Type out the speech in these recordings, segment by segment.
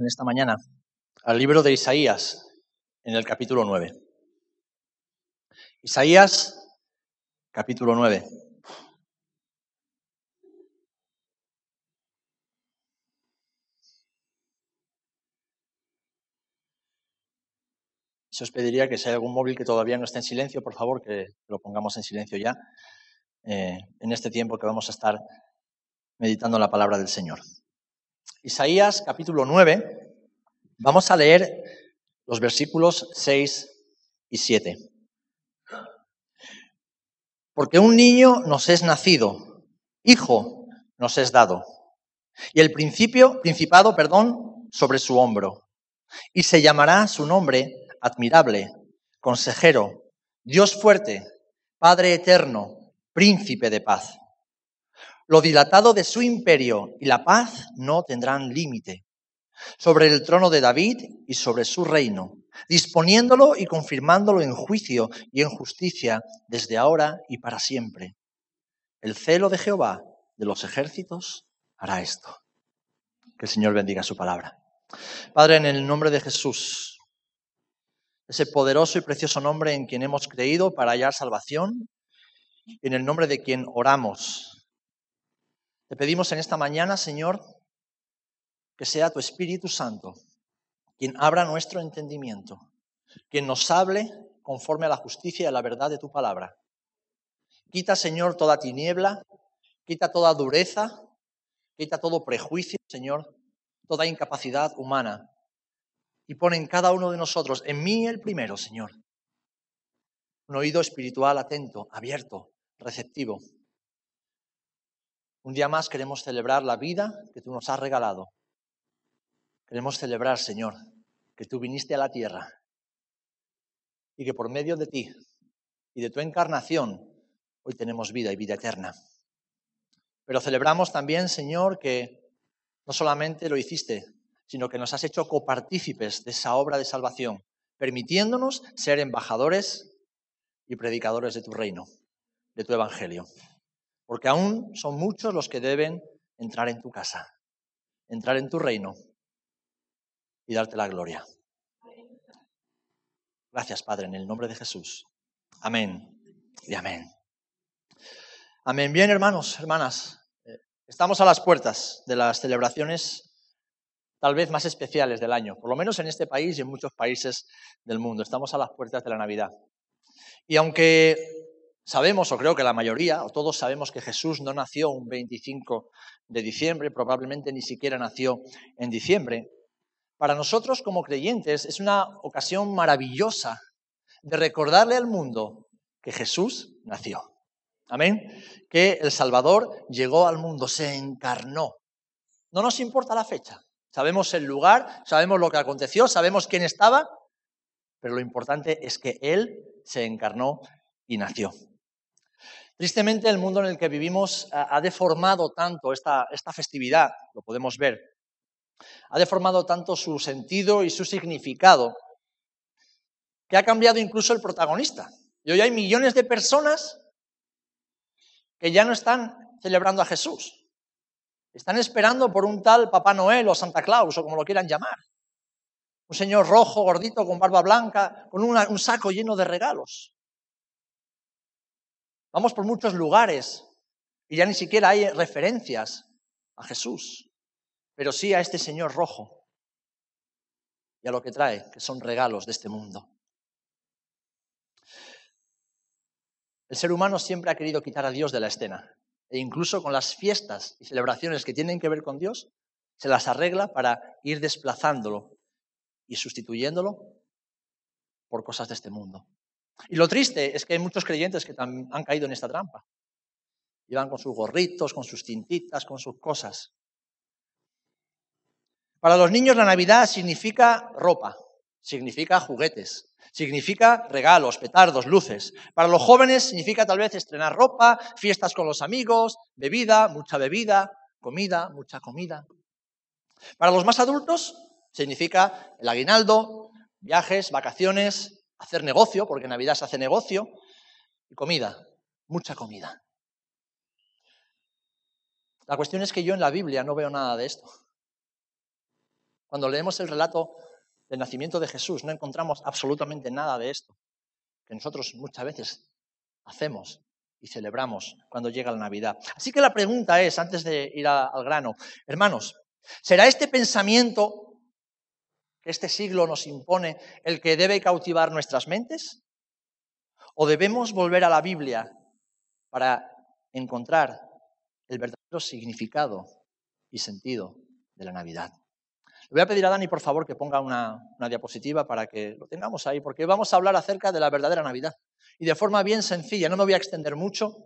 en esta mañana al libro de Isaías, en el capítulo 9. Isaías, capítulo 9. Se os pediría que si hay algún móvil que todavía no esté en silencio, por favor, que lo pongamos en silencio ya, eh, en este tiempo que vamos a estar meditando la palabra del Señor. Isaías capítulo 9, vamos a leer los versículos 6 y 7. Porque un niño nos es nacido, hijo nos es dado, y el principio, principado, perdón, sobre su hombro, y se llamará su nombre admirable, consejero, Dios fuerte, Padre eterno, príncipe de paz. Lo dilatado de su imperio y la paz no tendrán límite. Sobre el trono de David y sobre su reino, disponiéndolo y confirmándolo en juicio y en justicia desde ahora y para siempre. El celo de Jehová de los ejércitos hará esto. Que el Señor bendiga su palabra. Padre, en el nombre de Jesús, ese poderoso y precioso nombre en quien hemos creído para hallar salvación, en el nombre de quien oramos, te pedimos en esta mañana, Señor, que sea tu Espíritu Santo quien abra nuestro entendimiento, quien nos hable conforme a la justicia y a la verdad de tu palabra. Quita, Señor, toda tiniebla, quita toda dureza, quita todo prejuicio, Señor, toda incapacidad humana. Y pone en cada uno de nosotros, en mí el primero, Señor, un oído espiritual atento, abierto, receptivo, un día más queremos celebrar la vida que tú nos has regalado. Queremos celebrar, Señor, que tú viniste a la tierra y que por medio de ti y de tu encarnación hoy tenemos vida y vida eterna. Pero celebramos también, Señor, que no solamente lo hiciste, sino que nos has hecho copartícipes de esa obra de salvación, permitiéndonos ser embajadores y predicadores de tu reino, de tu evangelio porque aún son muchos los que deben entrar en tu casa, entrar en tu reino y darte la gloria. Gracias, Padre, en el nombre de Jesús. Amén y amén. Amén. Bien, hermanos, hermanas, eh, estamos a las puertas de las celebraciones tal vez más especiales del año, por lo menos en este país y en muchos países del mundo. Estamos a las puertas de la Navidad. Y aunque Sabemos, o creo que la mayoría, o todos sabemos que Jesús no nació un 25 de diciembre, probablemente ni siquiera nació en diciembre. Para nosotros como creyentes es una ocasión maravillosa de recordarle al mundo que Jesús nació. Amén. Que el Salvador llegó al mundo, se encarnó. No nos importa la fecha. Sabemos el lugar, sabemos lo que aconteció, sabemos quién estaba, pero lo importante es que Él se encarnó y nació. Tristemente, el mundo en el que vivimos ha deformado tanto esta, esta festividad, lo podemos ver, ha deformado tanto su sentido y su significado, que ha cambiado incluso el protagonista. Y hoy hay millones de personas que ya no están celebrando a Jesús. Están esperando por un tal Papá Noel o Santa Claus o como lo quieran llamar. Un señor rojo, gordito, con barba blanca, con un saco lleno de regalos. Vamos por muchos lugares y ya ni siquiera hay referencias a Jesús, pero sí a este Señor rojo y a lo que trae, que son regalos de este mundo. El ser humano siempre ha querido quitar a Dios de la escena e incluso con las fiestas y celebraciones que tienen que ver con Dios, se las arregla para ir desplazándolo y sustituyéndolo por cosas de este mundo. Y lo triste es que hay muchos creyentes que han caído en esta trampa. Y van con sus gorritos, con sus cintitas, con sus cosas. Para los niños la Navidad significa ropa, significa juguetes, significa regalos, petardos, luces. Para los jóvenes significa tal vez estrenar ropa, fiestas con los amigos, bebida, mucha bebida, comida, mucha comida. Para los más adultos significa el aguinaldo, viajes, vacaciones, hacer negocio, porque en Navidad se hace negocio, y comida, mucha comida. La cuestión es que yo en la Biblia no veo nada de esto. Cuando leemos el relato del nacimiento de Jesús, no encontramos absolutamente nada de esto, que nosotros muchas veces hacemos y celebramos cuando llega la Navidad. Así que la pregunta es, antes de ir al grano, hermanos, ¿será este pensamiento este siglo nos impone el que debe cautivar nuestras mentes? ¿O debemos volver a la Biblia para encontrar el verdadero significado y sentido de la Navidad? Le voy a pedir a Dani, por favor, que ponga una, una diapositiva para que lo tengamos ahí, porque vamos a hablar acerca de la verdadera Navidad. Y de forma bien sencilla, no me voy a extender mucho,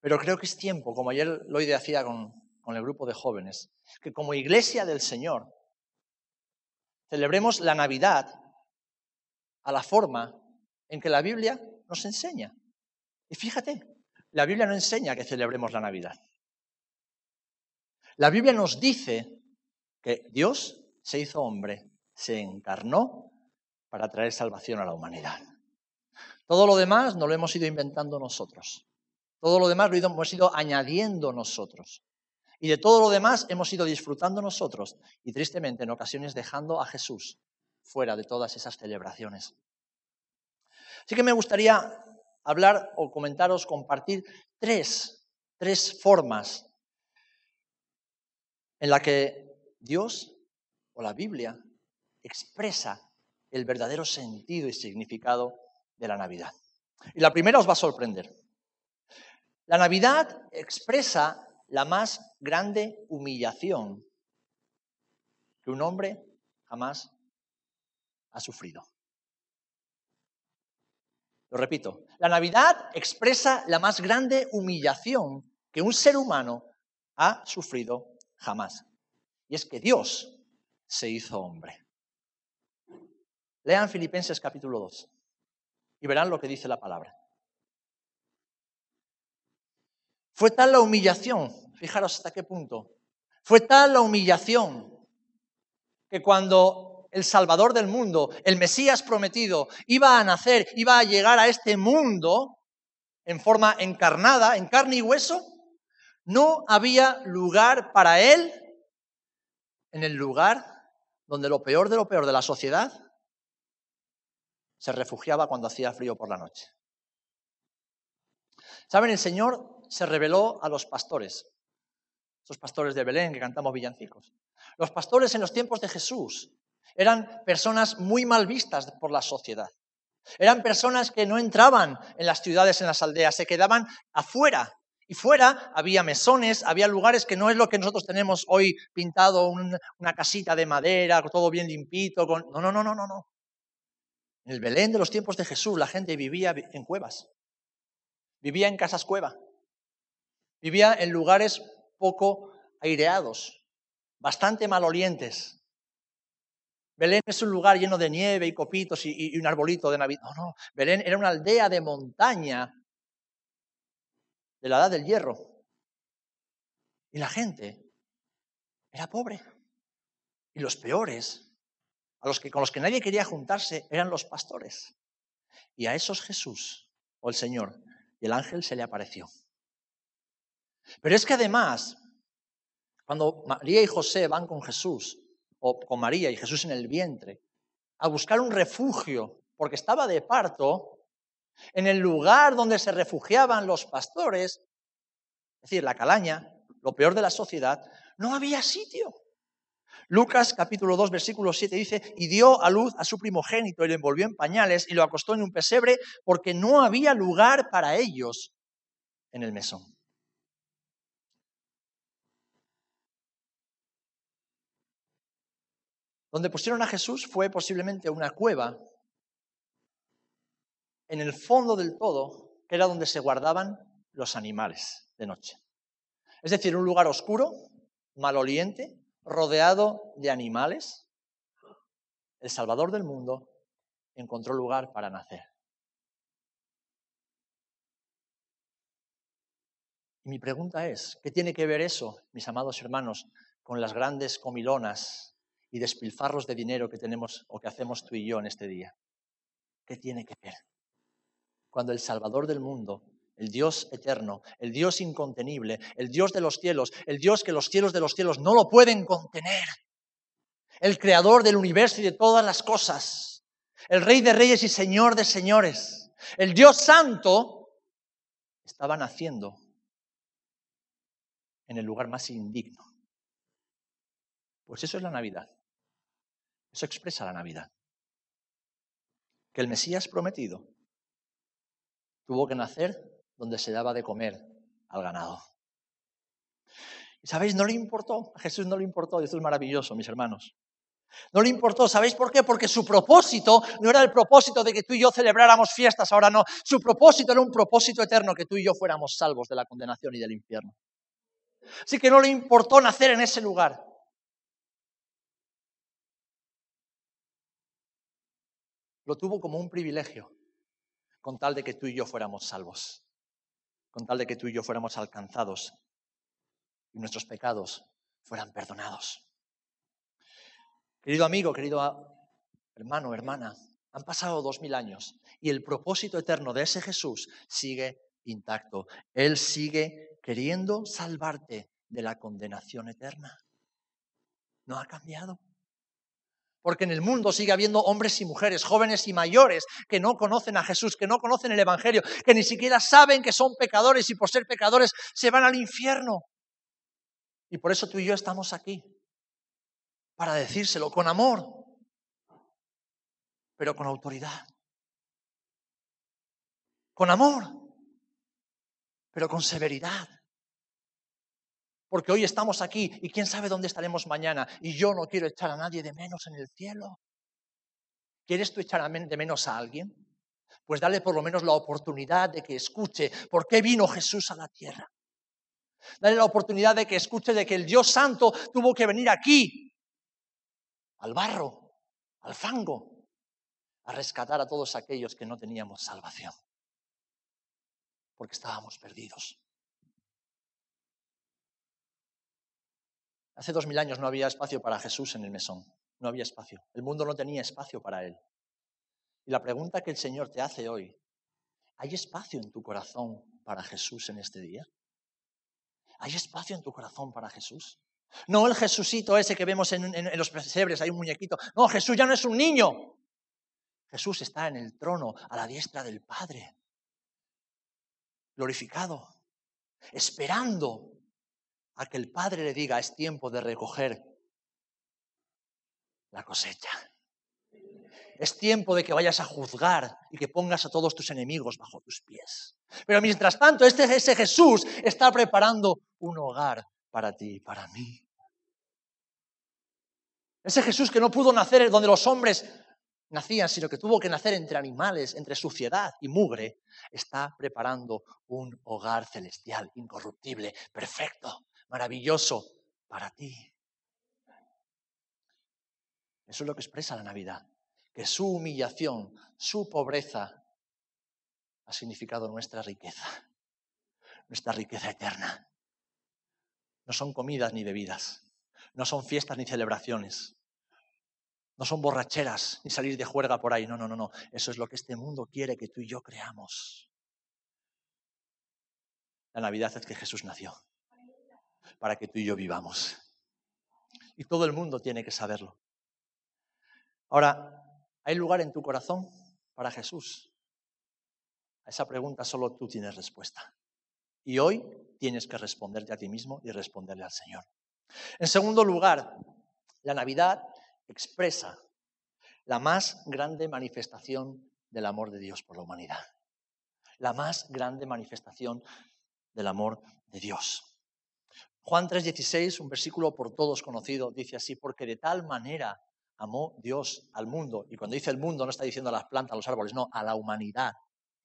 pero creo que es tiempo, como ayer lo hacía con, con el grupo de jóvenes, que como iglesia del Señor celebremos la Navidad a la forma en que la Biblia nos enseña. Y fíjate, la Biblia no enseña que celebremos la Navidad. La Biblia nos dice que Dios se hizo hombre, se encarnó para traer salvación a la humanidad. Todo lo demás no lo hemos ido inventando nosotros. Todo lo demás lo hemos ido añadiendo nosotros. Y de todo lo demás hemos ido disfrutando nosotros y tristemente en ocasiones dejando a Jesús fuera de todas esas celebraciones. Así que me gustaría hablar o comentaros, compartir tres, tres formas en la que Dios o la Biblia expresa el verdadero sentido y significado de la Navidad. Y la primera os va a sorprender. La Navidad expresa la más grande humillación que un hombre jamás ha sufrido. Lo repito, la Navidad expresa la más grande humillación que un ser humano ha sufrido jamás. Y es que Dios se hizo hombre. Lean Filipenses capítulo 2 y verán lo que dice la palabra. Fue tal la humillación, fijaros hasta qué punto, fue tal la humillación que cuando el Salvador del mundo, el Mesías prometido, iba a nacer, iba a llegar a este mundo en forma encarnada, en carne y hueso, no había lugar para él en el lugar donde lo peor de lo peor de la sociedad se refugiaba cuando hacía frío por la noche. Saben, el Señor se reveló a los pastores, esos pastores de Belén que cantamos villancicos. Los pastores en los tiempos de Jesús eran personas muy mal vistas por la sociedad. Eran personas que no entraban en las ciudades, en las aldeas, se quedaban afuera. Y fuera había mesones, había lugares que no es lo que nosotros tenemos hoy pintado, una casita de madera, todo bien limpito. Con... No, no, no, no, no, no. En el Belén de los tiempos de Jesús la gente vivía en cuevas, vivía en casas cueva. Vivía en lugares poco aireados, bastante malolientes. Belén es un lugar lleno de nieve y copitos y, un arbolito de Navidad. No, no, Belén era una aldea de montaña de la edad del hierro. Y la gente era pobre. Y los peores, a los que, con los que nadie quería juntarse, eran los pastores. Y a esos Jesús, o el Señor, y el ángel se le apareció. Pero es que además, cuando María y José van con Jesús, o con María y Jesús en el vientre, a buscar un refugio, porque estaba de parto, en el lugar donde se refugiaban los pastores, es decir, la calaña, lo peor de la sociedad, no había sitio. Lucas capítulo 2 versículo 7 dice, y dio a luz a su primogénito y lo envolvió en pañales y lo acostó en un pesebre porque no había lugar para ellos en el mesón. Donde pusieron a Jesús fue posiblemente una cueva en el fondo del todo, que era donde se guardaban los animales de noche. Es decir, un lugar oscuro, maloliente, rodeado de animales. El Salvador del mundo encontró lugar para nacer. Y mi pregunta es, ¿qué tiene que ver eso, mis amados hermanos, con las grandes comilonas y despilfarros de dinero que tenemos o que hacemos tú y yo en este día. ¿Qué tiene que ver? Cuando el Salvador del mundo el Dios eterno, el Dios incontenible, el Dios de los cielos, el Dios que los cielos de los cielos no lo pueden contener, el creador del universo y de todas las cosas, el rey de reyes y señor de señores, el Dios santo, estaba naciendo en el lugar más indigno. Pues eso es la Navidad. Eso expresa la Navidad. Que el Mesías prometido tuvo que nacer donde se daba de comer al ganado. Y sabéis, no le importó, a Jesús no le importó, y esto es maravilloso, mis hermanos. No le importó, ¿sabéis por qué? Porque su propósito no era el propósito de que tú y yo celebráramos fiestas, ahora no. Su propósito era un propósito eterno, que tú y yo fuéramos salvos de la condenación y del infierno. Así que no le importó nacer en ese lugar. Lo tuvo como un privilegio, con tal de que tú y yo fuéramos salvos con tal de que tú y yo fuéramos alcanzados y nuestros pecados fueran perdonados. Querido amigo, querido hermano, hermana, han pasado dos mil años y el propósito eterno de ese Jesús sigue intacto. Él sigue queriendo salvarte de la condenación eterna. No ha cambiado. Porque en el mundo sigue habiendo hombres y mujeres, jóvenes y mayores, que no conocen a Jesús, que no conocen el Evangelio, que ni siquiera saben que son pecadores y por ser pecadores se van al infierno. Y por eso tú y yo estamos aquí, para decírselo con amor, pero con autoridad. Con amor, pero con severidad. Porque hoy estamos aquí y quién sabe dónde estaremos mañana. Y yo no quiero echar a nadie de menos en el cielo. ¿Quieres tú echar de menos a alguien? Pues dale por lo menos la oportunidad de que escuche por qué vino Jesús a la tierra. Dale la oportunidad de que escuche de que el Dios Santo tuvo que venir aquí, al barro, al fango, a rescatar a todos aquellos que no teníamos salvación, porque estábamos perdidos. Hace dos mil años no había espacio para Jesús en el mesón. No había espacio. El mundo no tenía espacio para Él. Y la pregunta que el Señor te hace hoy, ¿hay espacio en tu corazón para Jesús en este día? ¿Hay espacio en tu corazón para Jesús? No el Jesucito ese que vemos en, los pesebres, hay un muñequito. No, Jesús ya no es un niño. Jesús está en el trono a la diestra del Padre, glorificado, esperando a que el Padre le diga, es tiempo de recoger la cosecha. Es tiempo de que vayas a juzgar y que pongas a todos tus enemigos bajo tus pies. Pero mientras tanto, este, ese Jesús está preparando un hogar para ti y para mí. Ese Jesús que no pudo nacer donde los hombres nacían, sino que tuvo que nacer entre animales, entre suciedad y mugre, está preparando un hogar celestial, incorruptible, perfecto, maravilloso para ti. Eso es lo que expresa la Navidad, que su humillación, su pobreza, ha significado nuestra riqueza, nuestra riqueza eterna. No son comidas ni bebidas, no son fiestas ni celebraciones, no son borracheras ni salir de juerga por ahí, no, no, no, no. Eso es lo que este mundo quiere que tú y yo creamos. La Navidad es que Jesús nació para que tú y yo vivamos. Y todo el mundo tiene que saberlo. Ahora, ¿hay lugar en tu corazón para Jesús? A esa pregunta solo tú tienes respuesta. Y hoy tienes que responderte a ti mismo y responderle al Señor. En segundo lugar, la Navidad expresa la más grande manifestación del amor de Dios por la humanidad. La más grande manifestación del amor de Dios. Juan 3:16, un versículo por todos conocido, dice así, porque de tal manera amó Dios al mundo. Y cuando dice el mundo no está diciendo a las plantas, a los árboles, no, a la humanidad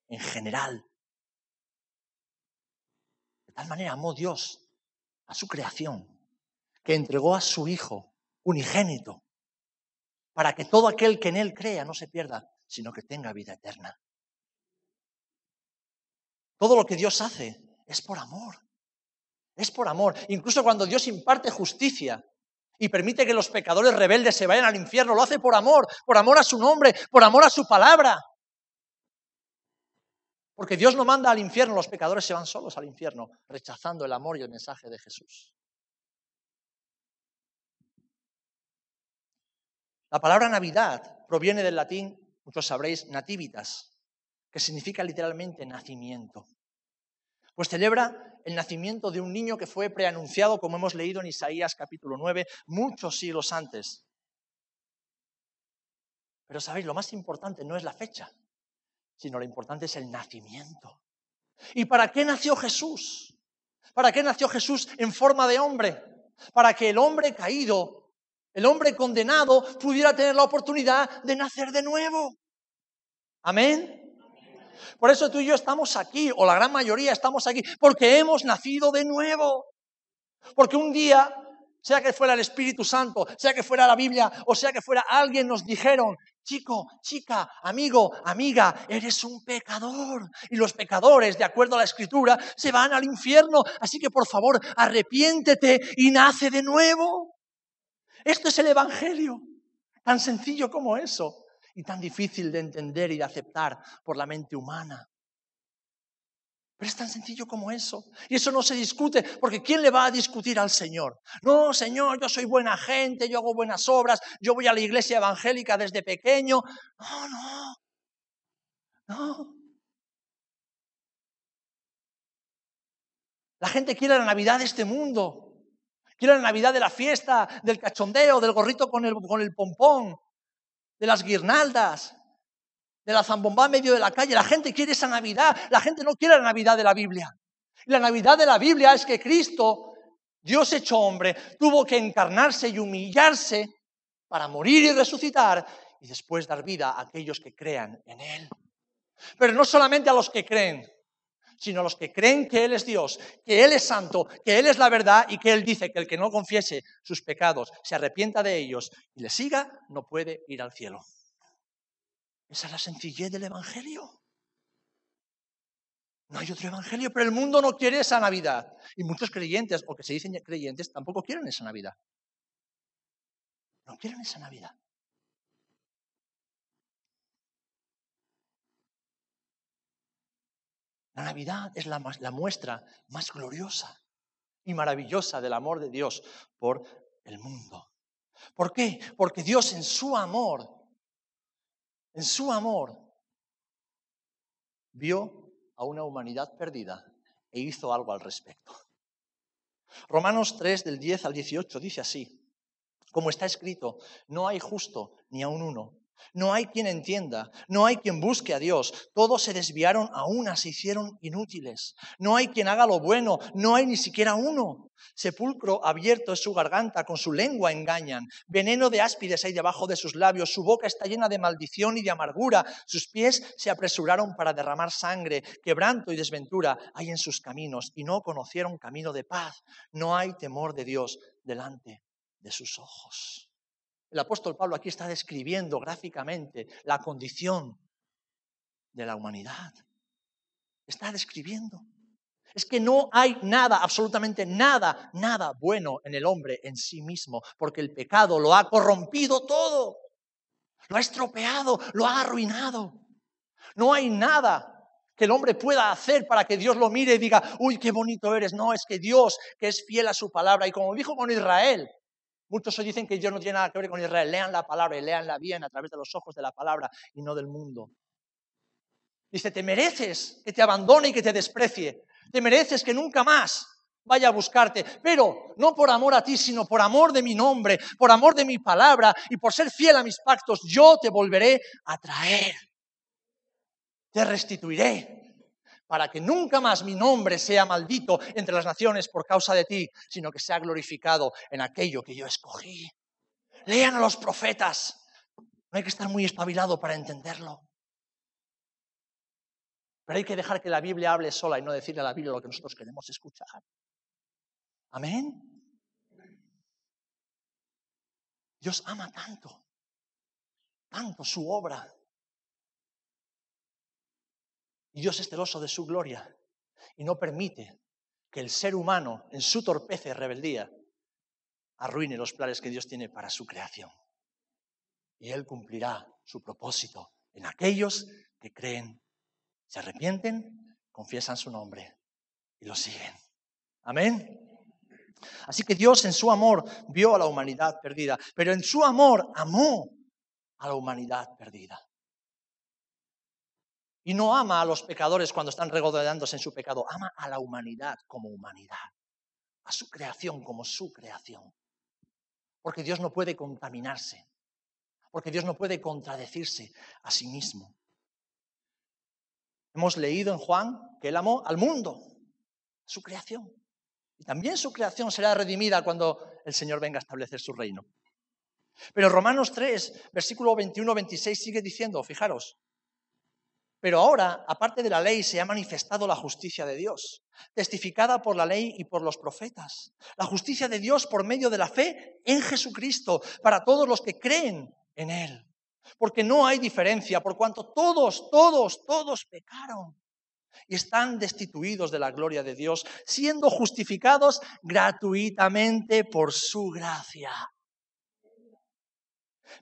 en general. De tal manera amó Dios a su creación, que entregó a su Hijo unigénito, para que todo aquel que en Él crea no se pierda, sino que tenga vida eterna. Todo lo que Dios hace es por amor. Es por amor. Incluso cuando Dios imparte justicia y permite que los pecadores rebeldes se vayan al infierno, lo hace por amor, por amor a su nombre, por amor a su palabra. Porque Dios no manda al infierno, los pecadores se van solos al infierno, rechazando el amor y el mensaje de Jesús. La palabra Navidad proviene del latín, muchos sabréis, nativitas, que significa literalmente nacimiento. Pues celebra el nacimiento de un niño que fue preanunciado, como hemos leído en Isaías capítulo 9, muchos siglos antes. Pero sabéis, lo más importante no es la fecha, sino lo importante es el nacimiento. ¿Y para qué nació Jesús? ¿Para qué nació Jesús en forma de hombre? Para que el hombre caído el hombre condenado pudiera tener la oportunidad de nacer de nuevo. Amén. Por eso tú y yo estamos aquí, o la gran mayoría estamos aquí, porque hemos nacido de nuevo. Porque un día, sea que fuera el Espíritu Santo, sea que fuera la Biblia, o sea que fuera alguien, nos dijeron, chico, chica, amigo, amiga, eres un pecador. Y los pecadores, de acuerdo a la Escritura, se van al infierno. Así que por favor, arrepiéntete y nace de nuevo. Esto es el Evangelio, tan sencillo como eso y tan difícil de entender y de aceptar por la mente humana. Pero es tan sencillo como eso. Y eso no se discute, porque ¿quién le va a discutir al Señor? No, Señor, yo soy buena gente, yo hago buenas obras, yo voy a la iglesia evangélica desde pequeño. No, no, no. La gente quiere la Navidad de este mundo. Quiero la Navidad de la fiesta, del cachondeo, del gorrito con el, con el pompón, de las guirnaldas, de la zambomba en medio de la calle. La gente quiere esa Navidad. La gente no quiere la Navidad de la Biblia. la Navidad de la Biblia es que Cristo, Dios hecho hombre, tuvo que encarnarse y humillarse para morir y resucitar y después dar vida a aquellos que crean en Él. Pero no solamente a los que creen, sino los que creen que Él es Dios, que Él es santo, que Él es la verdad y que Él dice que el que no confiese sus pecados, se arrepienta de ellos y le siga, no puede ir al cielo. Esa es la sencillez del Evangelio. No hay otro Evangelio, pero el mundo no quiere esa Navidad. Y muchos creyentes, o que se dicen creyentes, tampoco quieren esa Navidad. No quieren esa Navidad. La Navidad es la, muestra más gloriosa y maravillosa del amor de Dios por el mundo. ¿Por qué? Porque Dios en su amor, en su amor, vio a una humanidad perdida e hizo algo al respecto. Romanos 3 del 10 al 18 dice así, como está escrito, no hay justo ni aun uno no hay quien entienda, no hay quien busque a Dios. Todos se desviaron a una, se hicieron inútiles. No hay quien haga lo bueno, no hay ni siquiera uno. Sepulcro abierto es su garganta, con su lengua engañan. Veneno de áspides hay debajo de sus labios, su boca está llena de maldición y de amargura. Sus pies se apresuraron para derramar sangre. Quebranto y desventura hay en sus caminos y no conocieron camino de paz. No hay temor de Dios delante de sus ojos. El apóstol Pablo aquí está describiendo gráficamente la condición de la humanidad. Está describiendo. Es que no hay nada, absolutamente nada, nada bueno en el hombre en sí mismo, porque el pecado lo ha corrompido todo, lo ha estropeado, lo ha arruinado. No hay nada que el hombre pueda hacer para que Dios lo mire y diga, uy, qué bonito eres. No, es que Dios, que es fiel a su palabra, y como dijo con Israel, Muchos hoy dicen que Dios no tiene nada que ver con Israel. Lean la palabra y leanla bien a través de los ojos de la palabra y no del mundo. Dice, te mereces que te abandone y que te desprecie. Te mereces que nunca más vaya a buscarte, pero no por amor a ti, sino por amor de mi nombre, por amor de mi palabra y por ser fiel a mis pactos, yo te volveré a traer. Te restituiré para que nunca más mi nombre sea maldito entre las naciones por causa de ti, sino que sea glorificado en aquello que yo escogí. Lean a los profetas. No hay que estar muy espabilado para entenderlo. Pero hay que dejar que la Biblia hable sola y no decirle a la Biblia lo que nosotros queremos escuchar. Amén. Dios ama tanto, tanto su obra, y Dios es celoso de su gloria y no permite que el ser humano, en su torpeza y rebeldía, arruine los planes que Dios tiene para su creación. Y Él cumplirá su propósito en aquellos que creen se arrepienten, confiesan su nombre y lo siguen. Amén. Así que Dios en su amor vio a la humanidad perdida, pero en su amor amó a la humanidad perdida. Y no ama a los pecadores cuando están regodeándose en su pecado, ama a la humanidad como humanidad, a su creación como su creación. Porque Dios no puede contaminarse, porque Dios no puede contradecirse a sí mismo. Hemos leído en Juan que Él amó al mundo, su creación. Y también su creación será redimida cuando el Señor venga a establecer su reino. Pero Romanos 3, versículo 21-26 sigue diciendo, fijaros, pero ahora, aparte de la ley, se ha manifestado la justicia de Dios, testificada por la ley y por los profetas. La justicia de Dios por medio de la fe en Jesucristo, para todos los que creen en Él. Porque no hay diferencia, por cuanto todos, todos, todos pecaron y están destituidos de la gloria de Dios, siendo justificados gratuitamente por su gracia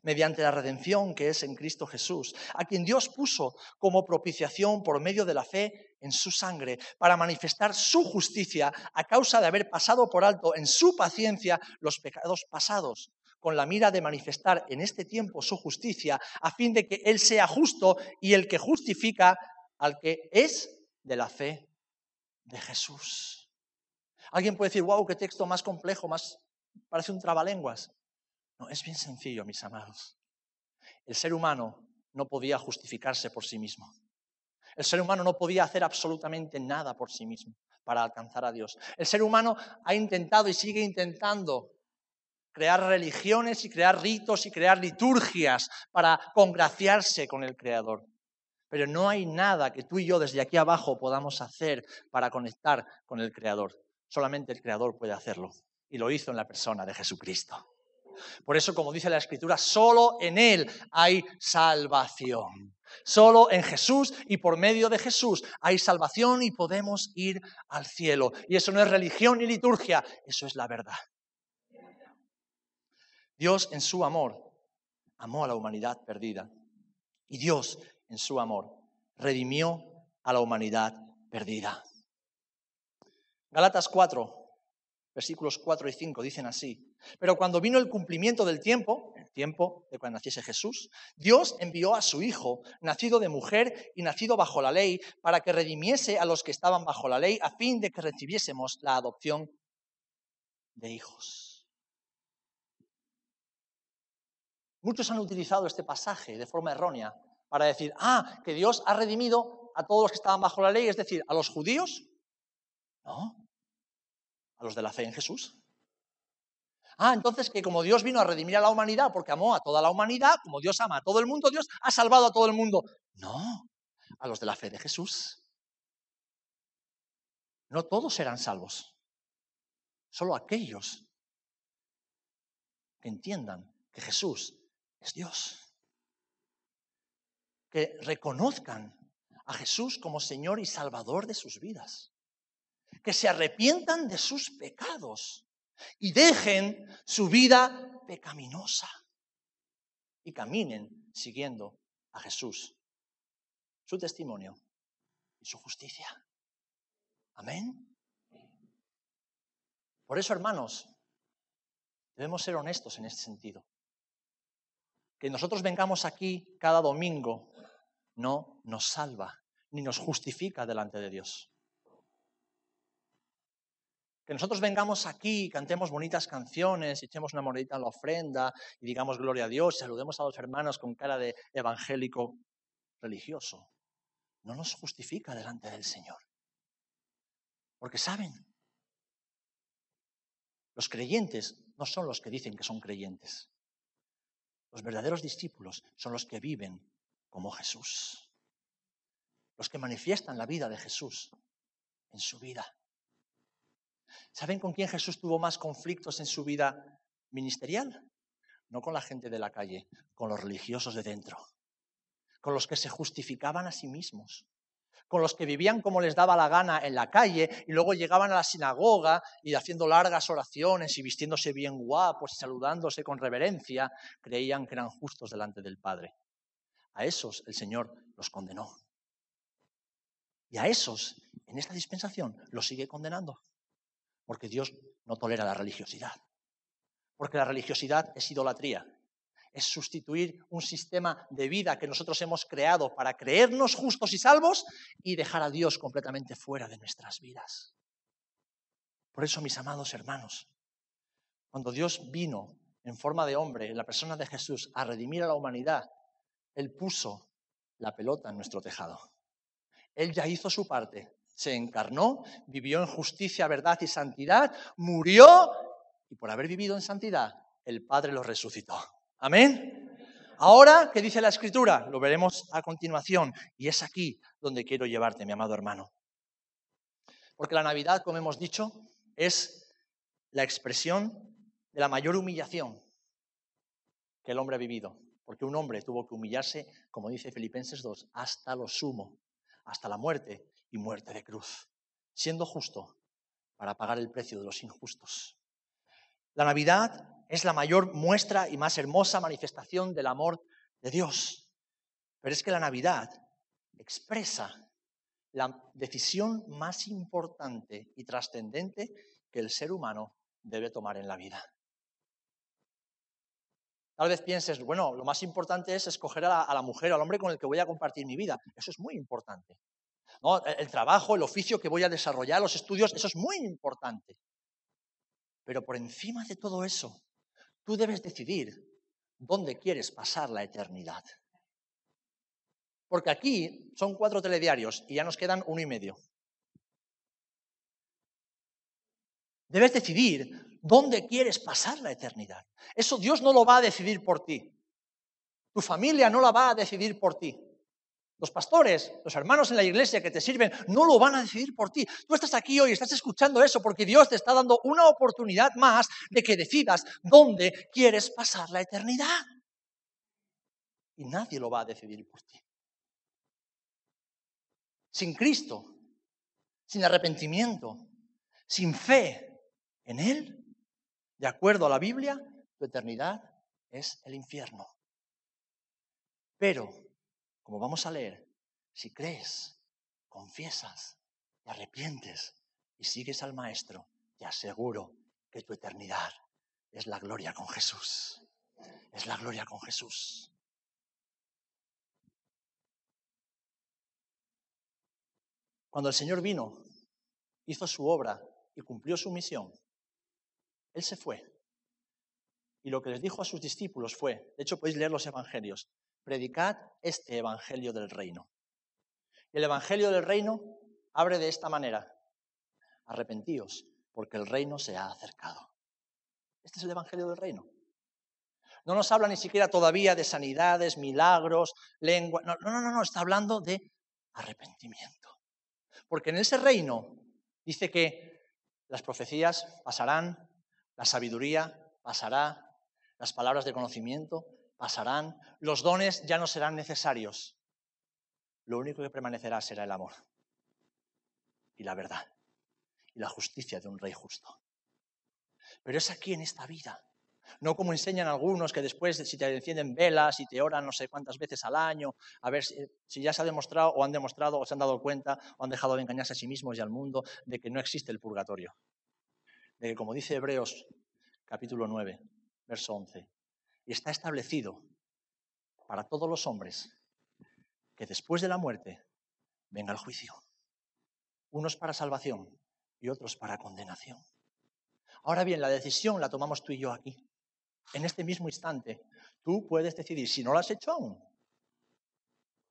mediante la redención que es en Cristo Jesús, a quien Dios puso como propiciación por medio de la fe en su sangre, para manifestar su justicia a causa de haber pasado por alto en su paciencia los pecados pasados, con la mira de manifestar en este tiempo su justicia, a fin de que Él sea justo y el que justifica al que es de la fe de Jesús. Alguien puede decir, wow, qué texto más complejo, más parece un trabalenguas. No, es bien sencillo, mis amados. El ser humano no podía justificarse por sí mismo. El ser humano no podía hacer absolutamente nada por sí mismo para alcanzar a Dios. El ser humano ha intentado y sigue intentando crear religiones y crear ritos y crear liturgias para congraciarse con el Creador. Pero no hay nada que tú y yo desde aquí abajo podamos hacer para conectar con el Creador. Solamente el Creador puede hacerlo. Y lo hizo en la persona de Jesucristo. Por eso, como dice la Escritura, solo en Él hay salvación. Solo en Jesús y por medio de Jesús hay salvación y podemos ir al cielo. Y eso no es religión ni liturgia, eso es la verdad. Dios en su amor amó a la humanidad perdida. Y Dios en su amor redimió a la humanidad perdida. Galatas 4, versículos 4 y 5 dicen así. Pero cuando vino el cumplimiento del tiempo, el tiempo de cuando naciese Jesús, Dios envió a su Hijo, nacido de mujer y nacido bajo la ley, para que redimiese a los que estaban bajo la ley, a fin de que recibiésemos la adopción de hijos. Muchos han utilizado este pasaje de forma errónea para decir, ah, que Dios ha redimido a todos los que estaban bajo la ley, es decir, a los judíos. No, a los de la fe en Jesús. Ah, entonces que como Dios vino a redimir a la humanidad porque amó a toda la humanidad, como Dios ama a todo el mundo, Dios ha salvado a todo el mundo. No, a los de la fe de Jesús. No todos serán salvos, solo aquellos que entiendan que Jesús es Dios, que reconozcan a Jesús como Señor y Salvador de sus vidas, que se arrepientan de sus pecados y dejen su vida pecaminosa y caminen siguiendo a Jesús, su testimonio y su justicia. Amén. Por eso, hermanos, debemos ser honestos en este sentido. Que nosotros vengamos aquí cada domingo no nos salva ni nos justifica delante de Dios. Que nosotros vengamos aquí, cantemos bonitas canciones, echemos una monedita en la ofrenda y digamos gloria a Dios, saludemos a los hermanos con cara de evangélico religioso. No nos justifica delante del Señor. Porque saben, los creyentes no son los que dicen que son creyentes. Los verdaderos discípulos son los que viven como Jesús. Los que manifiestan la vida de Jesús en su vida. ¿Saben con quién Jesús tuvo más conflictos en su vida ministerial? No con la gente de la calle, con los religiosos de dentro, con los que se justificaban a sí mismos, con los que vivían como les daba la gana en la calle y luego llegaban a la sinagoga y haciendo largas oraciones y vistiéndose bien guapos y saludándose con reverencia, creían que eran justos delante del Padre. A esos el Señor los condenó. Y a esos, en esta dispensación, los sigue condenando. Porque Dios no tolera la religiosidad. Porque la religiosidad es idolatría. Es sustituir un sistema de vida que nosotros hemos creado para creernos justos y salvos y dejar a Dios completamente fuera de nuestras vidas. Por eso, mis amados hermanos, cuando Dios vino en forma de hombre, en la persona de Jesús, a redimir a la humanidad, Él puso la pelota en nuestro tejado. Él ya hizo su parte, se encarnó, vivió en justicia, verdad y santidad, murió y por haber vivido en santidad, el Padre lo resucitó. Amén. Ahora, ¿qué dice la Escritura? Lo veremos a continuación y es aquí donde quiero llevarte, mi amado hermano. Porque la Navidad, como hemos dicho, es la expresión de la mayor humillación que el hombre ha vivido. Porque un hombre tuvo que humillarse, como dice Filipenses 2, hasta lo sumo, hasta la muerte y muerte de cruz, siendo justo para pagar el precio de los injustos. La Navidad es la mayor muestra y más hermosa manifestación del amor de Dios. Pero es que la Navidad expresa la decisión más importante y trascendente que el ser humano debe tomar en la vida. Tal vez pienses, bueno, lo más importante es escoger a la, mujer o al hombre con el que voy a compartir mi vida. Eso es muy importante. El, trabajo, el oficio que voy a desarrollar, los estudios, eso es muy importante. Pero por encima de todo eso, tú debes decidir dónde quieres pasar la eternidad. Porque aquí son cuatro telediarios y ya nos quedan uno y medio. Debes decidir dónde quieres pasar la eternidad. Eso Dios no lo va a decidir por ti. Tu familia no la va a decidir por ti. Los pastores, los hermanos en la iglesia que te sirven, no lo van a decidir por ti. Tú estás aquí hoy, estás escuchando eso porque Dios te está dando una oportunidad más de que decidas dónde quieres pasar la eternidad. Y nadie lo va a decidir por ti. Sin Cristo, sin arrepentimiento, sin fe en Él, de acuerdo a la Biblia, tu eternidad es el infierno. Pero como vamos a leer, si crees, confiesas, te arrepientes y sigues al Maestro, te aseguro que tu eternidad es la gloria con Jesús. Es la gloria con Jesús. Cuando el Señor vino, hizo su obra y cumplió su misión, Él se fue. Y lo que les dijo a sus discípulos fue, de hecho podéis leer los evangelios, predicad este Evangelio del Reino. El Evangelio del Reino abre de esta manera, arrepentíos, porque el reino se ha acercado. Este es el Evangelio del Reino. No nos habla ni siquiera todavía de sanidades, milagros, lengua. No, no, no, no, está hablando de arrepentimiento. Porque en ese reino dice que las profecías pasarán, la sabiduría pasará, las palabras de conocimiento pasarán, los dones ya no serán necesarios. Lo único que permanecerá será el amor y la verdad y la justicia de un rey justo. Pero es aquí en esta vida, no como enseñan algunos que después si te encienden velas y te oran no sé cuántas veces al año, a ver si, ya se ha demostrado o han demostrado o se han dado cuenta o han dejado de engañarse a sí mismos y al mundo de que no existe el purgatorio. De que como dice Hebreos capítulo 9, verso 11, y está establecido para todos los hombres que después de la muerte venga el juicio. Unos para salvación y otros para condenación. Ahora bien, la decisión la tomamos tú y yo aquí. En este mismo instante, tú puedes decidir, si no lo has hecho aún,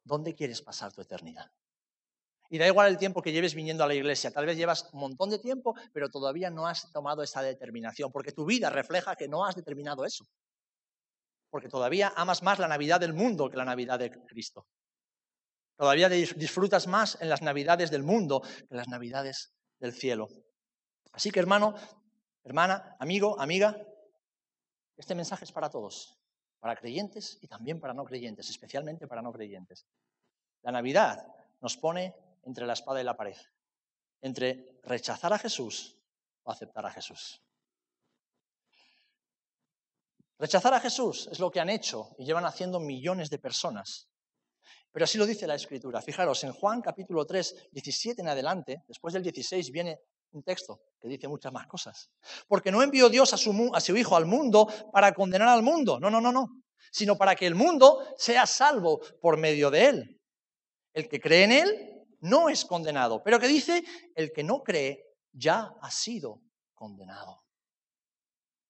¿dónde quieres pasar tu eternidad? Y da igual el tiempo que lleves viniendo a la iglesia. Tal vez llevas un montón de tiempo, pero todavía no has tomado esa determinación, porque tu vida refleja que no has determinado eso porque todavía amas más la Navidad del mundo que la Navidad de Cristo. Todavía disfrutas más en las Navidades del mundo que en las Navidades del cielo. Así que hermano, hermana, amigo, amiga, este mensaje es para todos, para creyentes y también para no creyentes, especialmente para no creyentes. La Navidad nos pone entre la espada y la pared, entre rechazar a Jesús o aceptar a Jesús. Rechazar a Jesús es lo que han hecho y llevan haciendo millones de personas. Pero así lo dice la Escritura. Fijaros, en Juan capítulo 3, 17 en adelante, después del 16 viene un texto que dice muchas más cosas. Porque no envió Dios a su, a su Hijo al mundo para condenar al mundo. No, no, no, no. Sino para que el mundo sea salvo por medio de él. El que cree en él no es condenado. Pero que dice, el que no cree ya ha sido condenado.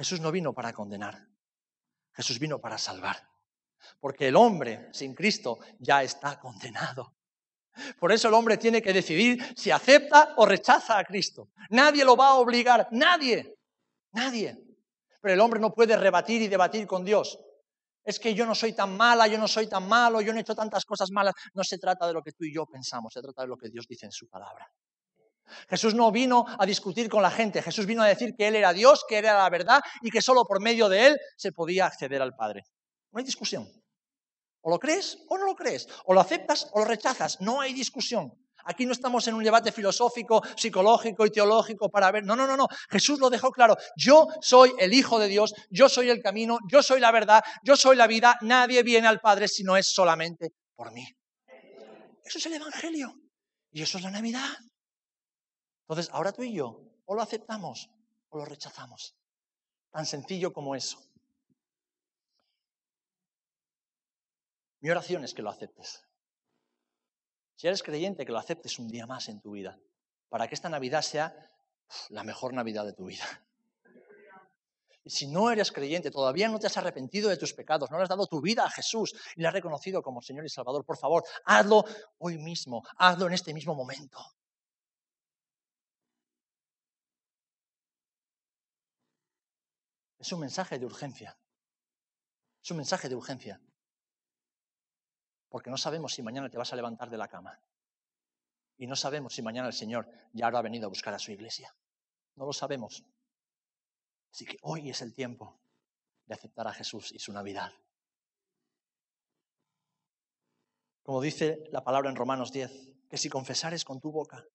Jesús no vino para condenar, Jesús vino para salvar. Porque el hombre sin Cristo ya está condenado. Por eso el hombre tiene que decidir si acepta o rechaza a Cristo. Nadie lo va a obligar, nadie, nadie. Pero el hombre no puede rebatir y debatir con Dios. Es que yo no soy tan mala, yo no soy tan malo, yo no he hecho tantas cosas malas. No se trata de lo que tú y yo pensamos, se trata de lo que Dios dice en su palabra. Jesús no vino a discutir con la gente, Jesús vino a decir que Él era Dios, que Él era la verdad y que solo por medio de Él se podía acceder al Padre. No hay discusión. O lo crees o no lo crees. O lo aceptas o lo rechazas. No hay discusión. Aquí no estamos en un debate filosófico, psicológico y teológico para ver. No, no, no, no. Jesús lo dejó claro. Yo soy el Hijo de Dios, yo soy el camino, yo soy la verdad, yo soy la vida. Nadie viene al Padre si no es solamente por mí. Eso es el Evangelio. Y eso es la Navidad. Entonces, ahora tú y yo, o lo aceptamos o lo rechazamos. Tan sencillo como eso. Mi oración es que lo aceptes. Si eres creyente, que lo aceptes un día más en tu vida, para que esta Navidad sea la mejor Navidad de tu vida. Y si no eres creyente, todavía no te has arrepentido de tus pecados, no le has dado tu vida a Jesús y le has reconocido como Señor y Salvador, por favor, hazlo hoy mismo, hazlo en este mismo momento. Es un mensaje de urgencia. Es un mensaje de urgencia porque no sabemos si mañana te vas a levantar de la cama. Y no sabemos si mañana el Señor ya habrá venido a buscar a su iglesia. No lo sabemos. Así que hoy es el tiempo de aceptar a Jesús y su Navidad. Como dice la palabra en Romanos 10, que si confesares con tu boca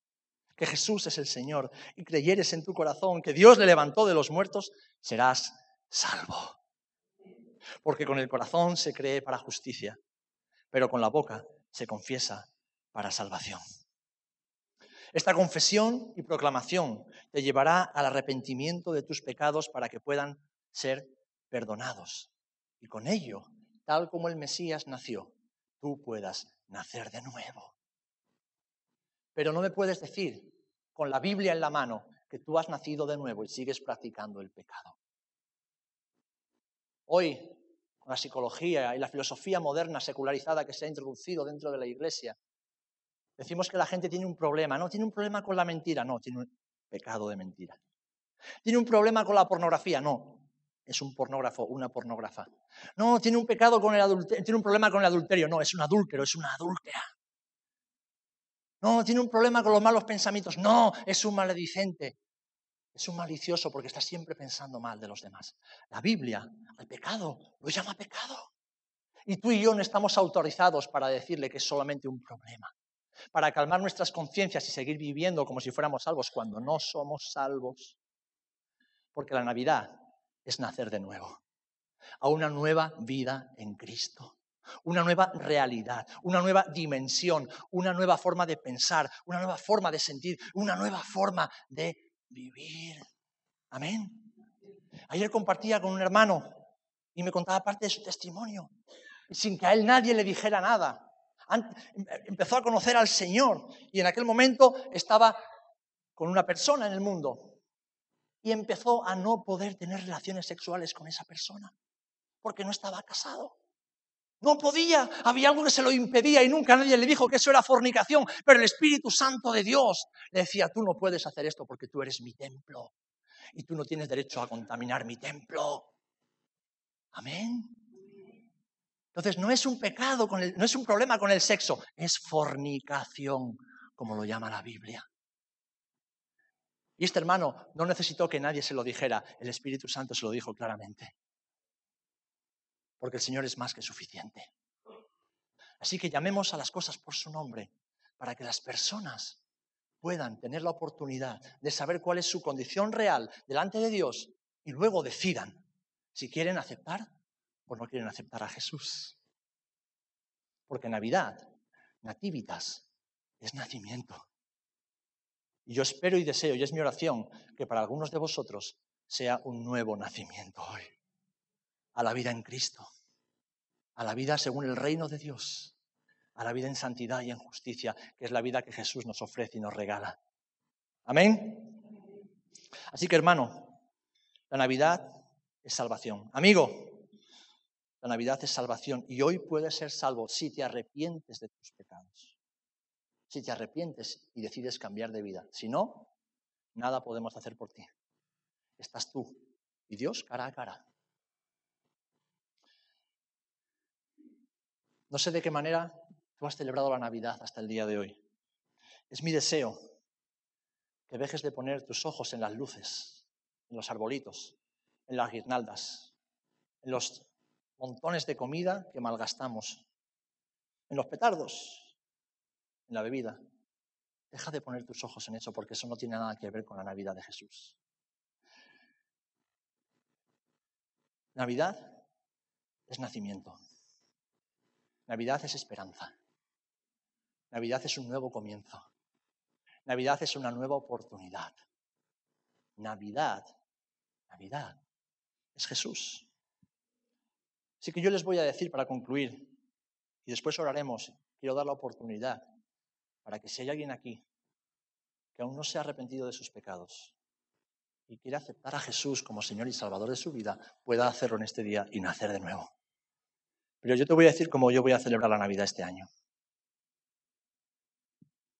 que Jesús es el Señor y creyeres en tu corazón que Dios le levantó de los muertos, serás salvo. Porque con el corazón se cree para justicia pero con la boca se confiesa para salvación. Esta confesión y proclamación te llevará al arrepentimiento de tus pecados para que puedan ser perdonados. Y con ello, tal como el Mesías nació, tú puedas nacer de nuevo. Pero no me puedes decir, con la Biblia en la mano, que tú has nacido de nuevo y sigues practicando el pecado. Hoy la psicología y la filosofía moderna secularizada que se ha introducido dentro de la iglesia. Decimos que la gente tiene un problema, no tiene un problema con la mentira, no, tiene un pecado de mentira. Tiene un problema con la pornografía, no, es un pornógrafo, una pornógrafa. No, tiene un pecado con el tiene un problema con el adulterio, no, es un adúltero, es una adúltera. No, tiene un problema con los malos pensamientos, no, es un maledicente. Es un malicioso porque está siempre pensando mal de los demás. La Biblia al pecado lo llama pecado. Y tú y yo no estamos autorizados para decirle que es solamente un problema. Para calmar nuestras conciencias y seguir viviendo como si fuéramos salvos cuando no somos salvos. Porque la Navidad es nacer de nuevo. A una nueva vida en Cristo. Una nueva realidad, una nueva dimensión, una nueva forma de pensar, una nueva forma de sentir, una nueva forma de vivir. Amén. Ayer compartía con un hermano y me contaba parte de su testimonio, sin que a él nadie le dijera nada. Empezó a conocer al Señor y en aquel momento estaba con una persona en el mundo y empezó a no poder tener relaciones sexuales con esa persona porque no estaba casado. No podía, había algo que se lo impedía y nunca nadie le dijo que eso era fornicación, pero el Espíritu Santo de Dios le decía, tú no puedes hacer esto porque tú eres mi templo y tú no tienes derecho a contaminar mi templo. Amén. Entonces no es un pecado, con el, no es un problema con el sexo, es fornicación, como lo llama la Biblia. Y este hermano no necesitó que nadie se lo dijera, el Espíritu Santo se lo dijo claramente. Porque el Señor es más que suficiente. Así que llamemos a las cosas por su nombre, para que las personas puedan tener la oportunidad de saber cuál es su condición real delante de Dios y luego decidan si quieren aceptar o no quieren aceptar a Jesús. Porque Navidad, nativitas, es nacimiento. Y yo espero y deseo, y es mi oración, que para algunos de vosotros sea un nuevo nacimiento hoy. A la vida en Cristo, a la vida según el reino de Dios, a la vida en santidad y en justicia, que es la vida que Jesús nos ofrece y nos regala. Amén. Así que hermano, la Navidad es salvación. Amigo, la Navidad es salvación y hoy puedes ser salvo si te arrepientes de tus pecados. Si te arrepientes y decides cambiar de vida. Si no, nada podemos hacer por ti. Estás tú y Dios cara a cara. No sé de qué manera tú has celebrado la Navidad hasta el día de hoy. Es mi deseo que dejes de poner tus ojos en las luces, en los arbolitos, en las guirnaldas, en los montones de comida que malgastamos, en los petardos, en la bebida. Deja de poner tus ojos en eso porque eso no tiene nada que ver con la Navidad de Jesús. Navidad es nacimiento. Navidad es esperanza. Navidad es un nuevo comienzo. Navidad es una nueva oportunidad. Navidad, Navidad es Jesús. Así que yo les voy a decir para concluir, y después oraremos, quiero dar la oportunidad para que si hay alguien aquí que aún no se ha arrepentido de sus pecados y quiere aceptar a Jesús como Señor y Salvador de su vida, pueda hacerlo en este día y nacer de nuevo. Pero yo te voy a decir cómo yo voy a celebrar la Navidad este año.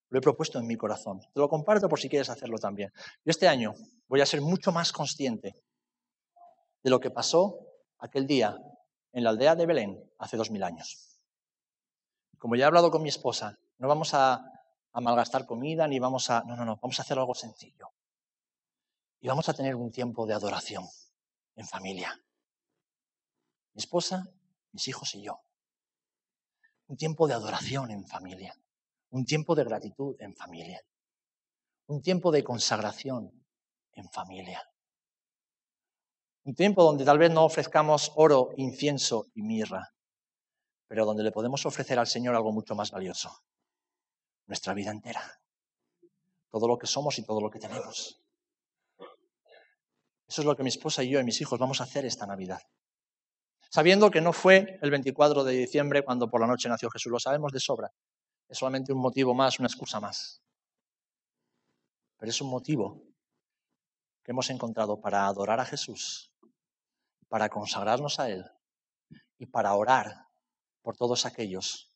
Lo he propuesto en mi corazón. Te lo comparto por si quieres hacerlo también. Yo este año voy a ser mucho más consciente de lo que pasó aquel día en la aldea de Belén hace dos mil años. Como ya he hablado con mi esposa, no vamos a, malgastar comida ni vamos a... No, no, no, vamos a hacer algo sencillo. Y vamos a tener un tiempo de adoración en familia. Mi esposa, mis hijos y yo. Un tiempo de adoración en familia. Un tiempo de gratitud en familia. Un tiempo de consagración en familia. Un tiempo donde tal vez no ofrezcamos oro, incienso y mirra, pero donde le podemos ofrecer al Señor algo mucho más valioso, nuestra vida entera, todo lo que somos y todo lo que tenemos. Eso es lo que mi esposa y yo y mis hijos vamos a hacer esta Navidad. Sabiendo que no fue el 24 de diciembre cuando por la noche nació Jesús, lo sabemos de sobra. Es solamente un motivo más, una excusa más. Pero es un motivo que hemos encontrado para adorar a Jesús para consagrarnos a Él y para orar por todos aquellos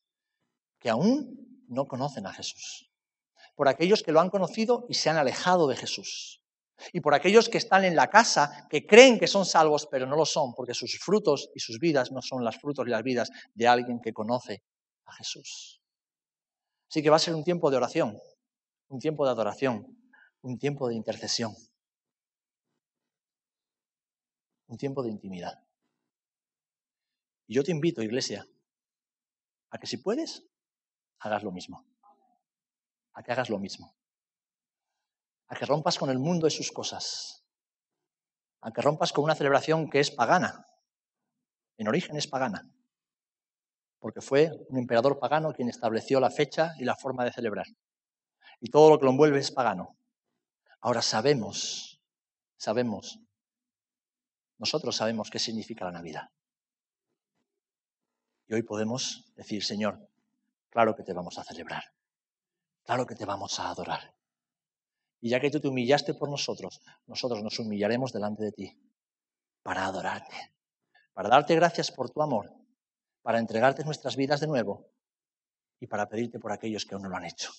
que aún no conocen a Jesús, por aquellos que lo han conocido y se han alejado de Jesús, y por aquellos que están en la casa, que creen que son salvos, pero no lo son, porque sus frutos y sus vidas no son los frutos y las vidas de alguien que conoce a Jesús. Así que va a ser un tiempo de oración, un tiempo de adoración, un tiempo de intercesión. un tiempo de intimidad. Y yo te invito, iglesia, a que si puedes, hagas lo mismo. A que hagas lo mismo. A que rompas con el mundo y sus cosas. A que rompas con una celebración que es pagana. En origen es pagana. Porque fue un emperador pagano quien estableció la fecha y la forma de celebrar. Y todo lo que lo envuelve es pagano. Ahora sabemos, sabemos nosotros sabemos qué significa la Navidad. Y hoy podemos decir, Señor, claro que te vamos a celebrar, claro que te vamos a adorar. Y ya que tú te humillaste por nosotros, nosotros nos humillaremos delante de ti para adorarte, para darte gracias por tu amor, para entregarte nuestras vidas de nuevo y para pedirte por aquellos que aún no lo han hecho.